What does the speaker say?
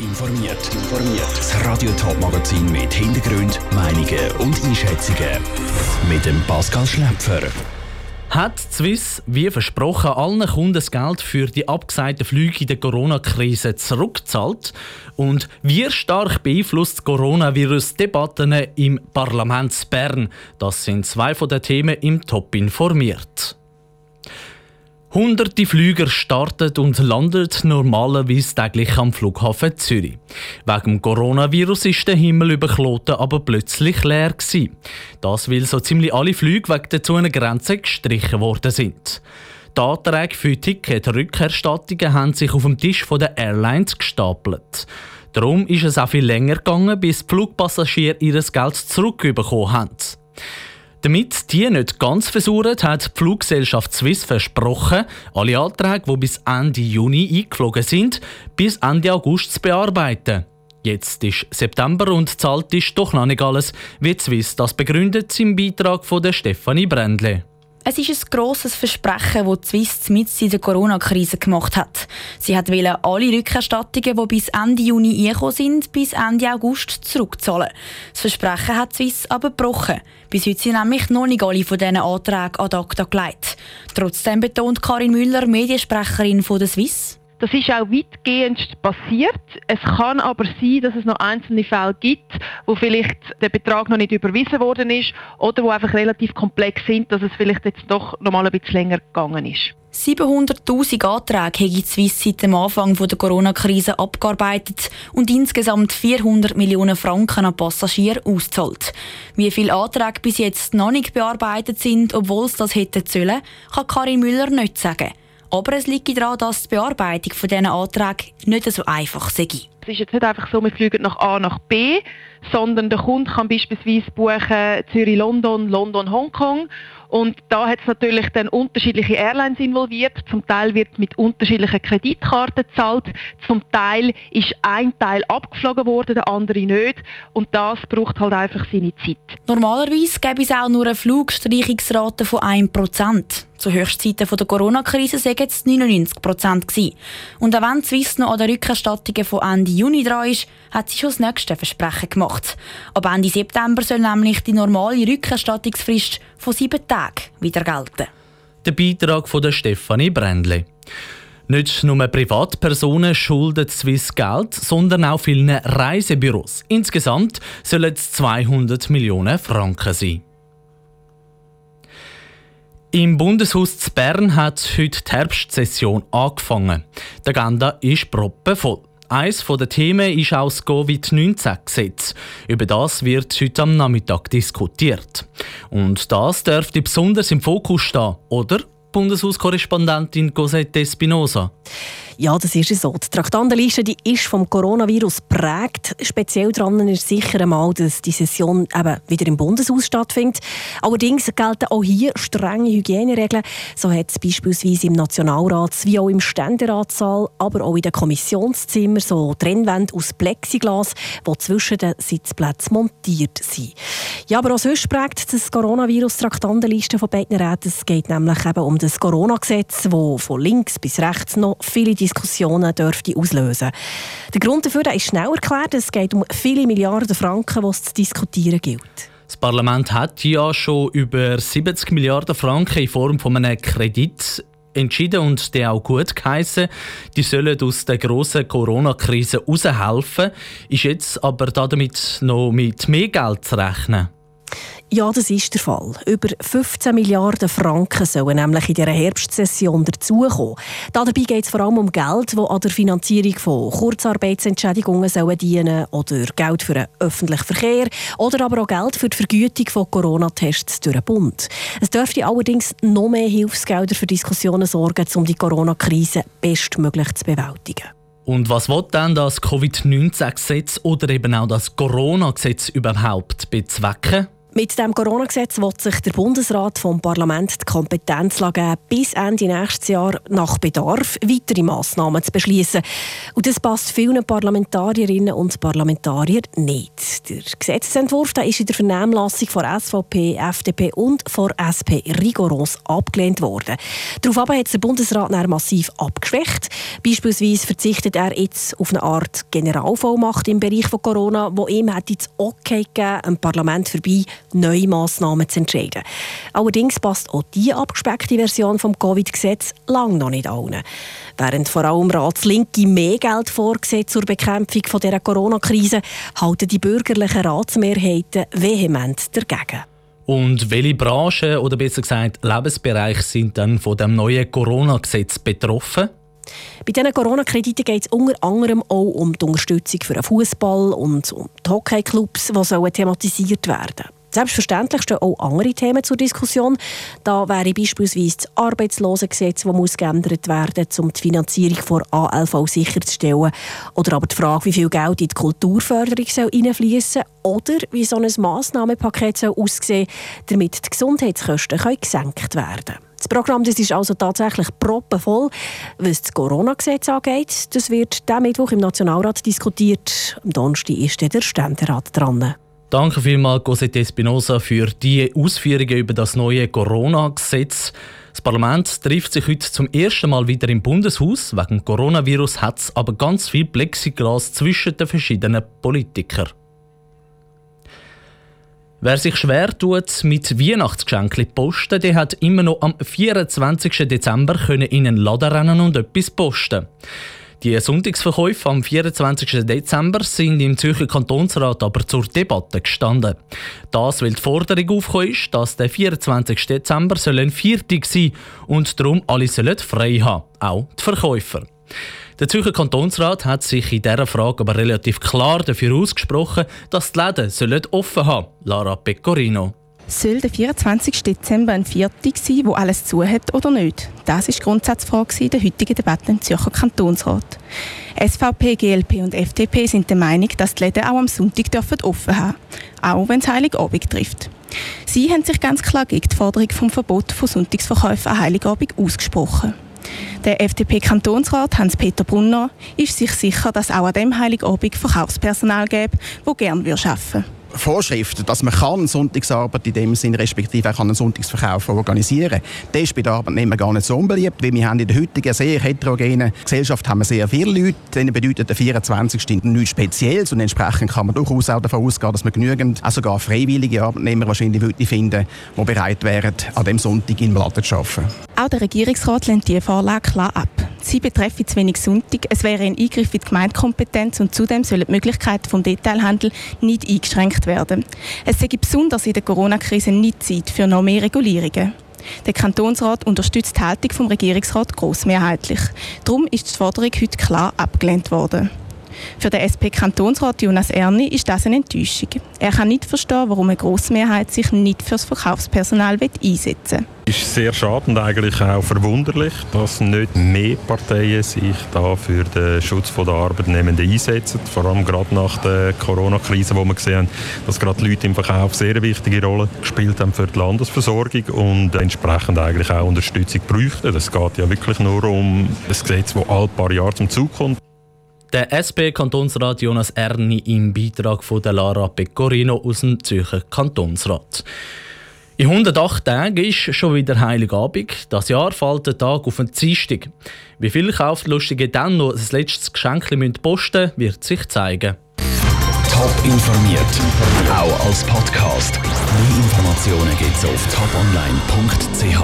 informiert. Das Radio Top Magazin mit Hintergrund, Meinungen und Einschätzungen mit dem Pascal Schläpfer. Hat Swiss, wie versprochen, allen Kunden das Geld für die abgesagten Flüge in der Corona-Krise zurückgezahlt? Und wie stark beeinflusst Coronavirus-Debatten im Parlament Bern? Das sind zwei von den Themen im Top informiert. Hunderte Flüger starten und landen normalerweise täglich am Flughafen Zürich. Wegen Coronavirus ist der Himmel über Kloten aber plötzlich leer gewesen. Das, weil so ziemlich alle Flüge wegen der Zonengrenze gestrichen worden sind. Die Anträge für Ticket-Rückerstattungen haben sich auf dem Tisch der Airlines gestapelt. Darum ist es auch viel länger gegangen, bis die Flugpassagiere ihr Geld zurückbekommen haben. Damit die nicht ganz versuchen, hat die Fluggesellschaft Swiss versprochen, alle Anträge, die bis Ende Juni eingeflogen sind, bis Ende August zu bearbeiten. Jetzt ist September und zahlt ist doch noch nicht alles, wie Swiss das begründet im Beitrag von der Stefanie Brändle. Es ist ein grosses Versprechen, das die Swiss mit in der Corona-Krise gemacht hat. Sie hat alle Rückerstattungen, die bis Ende Juni eingekommen sind, bis Ende August zurückzahlen. Das Versprechen hat Swiss aber gebrochen. Bis heute sind nämlich noch nicht alle von diesen Anträgen ad acta gelegt. Trotzdem betont Karin Müller, Mediensprecherin von der Swiss, das ist auch weitgehend passiert. Es kann aber sein, dass es noch einzelne Fälle gibt, wo vielleicht der Betrag noch nicht überwiesen worden ist oder wo einfach relativ komplex sind, dass es vielleicht jetzt doch noch mal ein bisschen länger gegangen ist. 700.000 Anträge haben die Swiss seit dem Anfang der Corona-Krise abgearbeitet und insgesamt 400 Millionen Franken an Passagiere ausgezahlt. Wie viele Anträge bis jetzt noch nicht bearbeitet sind, obwohl es das hätte sollen, kann Karin Müller nicht sagen. Aber es liegt daran, dass die Bearbeitung dieser Anträge nicht so einfach sei. Es ist jetzt nicht einfach so, wir fliegen nach A nach B, sondern der Kunde kann beispielsweise buchen Zürich-London, London-Hongkong und da hat es natürlich dann unterschiedliche Airlines involviert. Zum Teil wird mit unterschiedlichen Kreditkarten gezahlt. Zum Teil ist ein Teil abgeflogen worden, der andere nicht. Und das braucht halt einfach seine Zeit. Normalerweise gäbe es auch nur eine Flugstreichungsrate von 1%. Zu Höchstzeiten der Corona-Krise waren es 99 Prozent. Und auch wenn Swiss noch an der Rückerstattungen von Ende Juni dran ist, hat sie schon das nächste Versprechen gemacht. Ab Ende September soll nämlich die normale Rückerstattungsfrist von sieben Tagen wieder gelten. Der Beitrag von der Stefanie Brändle. Nicht nur Privatpersonen schulden Swiss Geld, sondern auch vielen Reisebüros. Insgesamt sollen es 200 Millionen Franken sein. Im Bundeshaus zu Bern hat heute die Herbstsession angefangen. Die Agenda ist proppenvoll. Eines der Themen ist auch das Covid-19-Gesetz. Über das wird heute am Nachmittag diskutiert. Und das dürfte besonders im Fokus stehen, oder? Bundeshauskorrespondentin Cosette Espinosa. Ja, das ist so. Die Traktandenliste die ist vom Coronavirus prägt. Speziell daran ist sicher einmal, dass die Session eben wieder im Bundeshaus stattfindet. Allerdings gelten auch hier strenge Hygieneregeln. So hat es beispielsweise im Nationalrat wie auch im Ständeratssaal, aber auch in den Kommissionszimmern so Trennwände aus Plexiglas, die zwischen den Sitzplätzen montiert sind. Ja, aber auch sonst prägt das Coronavirus die Traktandenliste von beiden Räten. Es geht nämlich eben um das Corona-Gesetz, das von links bis rechts noch viele Diskussionen dürfte auslösen Der Grund dafür ist schnell erklärt. Es geht um viele Milliarden Franken, die es zu diskutieren gilt. Das Parlament hat ja schon über 70 Milliarden Franken in Form von einem Kredit entschieden und der auch gut geheissen. Die sollen aus der grossen Corona-Krise heraushelfen. Ist jetzt aber damit noch mit mehr Geld zu rechnen? Ja, das ist der Fall. Über 15 Milliarden Franken sollen nämlich in dieser Herbstsession dazukommen. Dabei geht es vor allem um Geld, das an der Finanzierung von Kurzarbeitsentschädigungen dienen oder Geld für den öffentlichen Verkehr oder aber auch Geld für die Vergütung von Corona-Tests durch den Bund. Es dürfte allerdings noch mehr Hilfsgelder für Diskussionen sorgen, um die Corona-Krise bestmöglich zu bewältigen. Und was wird dann das Covid-19-Gesetz oder eben auch das Corona-Gesetz überhaupt bezwecken? Mit dem Corona-Gesetz will sich der Bundesrat vom Parlament die Kompetenz geben, bis Ende nächstes Jahr nach Bedarf weitere Massnahmen zu beschließen. Und das passt vielen Parlamentarierinnen und Parlamentariern nicht. Der Gesetzentwurf der ist in der Vernehmlassung von SVP, FDP und von SP rigoros abgelehnt worden. Daraufhin hat der Bundesrat massiv abgeschwächt. Beispielsweise verzichtet er jetzt auf eine Art Generalvollmacht im Bereich von Corona, wo ihm hat das Okay gegeben, am Parlament vorbei neue Massnahmen zu entscheiden. Allerdings passt auch diese abgespeckte Version vom Covid-Gesetz lang noch nicht allen. Während vor allem Ratslinke mehr Geld vorgesehen zur Bekämpfung von der Corona-Krise, halten die bürgerlichen Ratsmehrheiten vehement dagegen. Und welche Branchen oder besser gesagt Lebensbereiche sind dann von dem neuen Corona-Gesetz betroffen? Bei diesen Corona-Krediten geht es unter anderem auch um die Unterstützung für den Fußball und um die Hockeyclubs, die thematisiert werden sollen. Selbstverständlich stehen auch andere Themen zur Diskussion. Da wäre beispielsweise das Arbeitslosengesetz, das muss geändert werden muss, um die Finanzierung von ALV sicherzustellen. Oder aber die Frage, wie viel Geld in die Kulturförderung hineinfließen soll. Oder wie so ein Massnahmenpaket aussehen soll, damit die Gesundheitskosten gesenkt werden können. Das Programm das ist also tatsächlich proppenvoll. Was das Corona-Gesetz angeht, das wird diesen Mittwoch im Nationalrat diskutiert. Am Donnerstag ist der Ständerat dran. Danke vielmals, Cosette Espinosa, für die Ausführungen über das neue Corona-Gesetz. Das Parlament trifft sich heute zum ersten Mal wieder im Bundeshaus. Wegen Coronavirus hat es aber ganz viel Plexiglas zwischen den verschiedenen Politikern. Wer sich schwer tut mit Weihnachtsgeschenken posten, der hat immer noch am 24. Dezember können in einen Laden rennen und etwas posten. Die Sonntagsverkäufe am 24. Dezember sind im Zürcher Kantonsrat aber zur Debatte gestanden. Das, weil die Forderung aufgekommen ist, dass der 24. Dezember ein Viertag sein und darum alle sollen frei haben, auch die Verkäufer. Der Zürcher Kantonsrat hat sich in dieser Frage aber relativ klar dafür ausgesprochen, dass die Läden sollen offen haben Lara Pecorino. Soll der 24. Dezember ein Viertag sein, wo alles zu hat oder nicht? Das ist die Grundsatzfrage der heutigen Debatte im Zürcher Kantonsrat. SVP, GLP und FDP sind der Meinung, dass die Läden auch am Sonntag dürfen offen haben auch wenn es Heiligabend trifft. Sie haben sich ganz klar gegen die Forderung vom Verbot von Sonntagsverkäufen an Heiligabend ausgesprochen. Der FDP-Kantonsrat Hans-Peter Brunner ist sich sicher, dass auch an dem Heiligabend Verkaufspersonal gäbe, das gerne arbeiten würde. Vorschriften, dass man kann Sonntagsarbeit in dem Sinn respektive auch einen Sonntagsverkauf organisieren kann. Das ist bei den Arbeitnehmern gar nicht so unbeliebt, weil wir haben in der heutigen sehr heterogenen Gesellschaft haben wir sehr viele Leute. Denen bedeutet der 24. nichts Spezielles und entsprechend kann man durchaus auch davon ausgehen, dass man genügend, auch sogar freiwillige Arbeitnehmer wahrscheinlich würde finden, die bereit wären, an dem Sonntag in Laden zu arbeiten. Auch der Regierungsrat lehnt diese Vorlage klar ab. Sie betreffen zu wenig Sonntag. Es wäre ein Eingriff in die Gemeindekompetenz und zudem sollen die Möglichkeiten vom Detailhandel nicht eingeschränkt werden. Es sei besonders in der Corona-Krise nicht Zeit für noch mehr Regulierungen. Der Kantonsrat unterstützt die Haltung vom Regierungsrat großmehrheitlich. Darum ist die Forderung heute klar abgelehnt worden. Für den SP-Kantonsrat Jonas Erni ist das eine Enttäuschung. Er kann nicht verstehen, warum eine Grossmehrheit sich nicht für das Verkaufspersonal einsetzen will. Es ist sehr schade und eigentlich auch verwunderlich, dass nicht mehr Parteien sich da für den Schutz der Arbeitnehmenden einsetzen. Vor allem gerade nach der Corona-Krise, wo wir gesehen haben, dass gerade Leute im Verkauf sehr wichtige Rolle gespielt haben für die Landesversorgung und entsprechend eigentlich auch Unterstützung bräuchten. Es geht ja wirklich nur um ein Gesetz, das alle paar Jahre zum Zug kommt. Der SP-Kantonsrat Jonas Erni im Beitrag von der Lara Pecorino aus dem Zürcher Kantonsrat. In 108 Tagen ist schon wieder Heiligabend. Das Jahr fällt der Tag auf den Dienstag. Wie viele Kauflustige dann noch das letzte Geschenk posten wird sich zeigen. Top informiert, auch als Podcast. Mehr Informationen gibt es auf toponline.ch.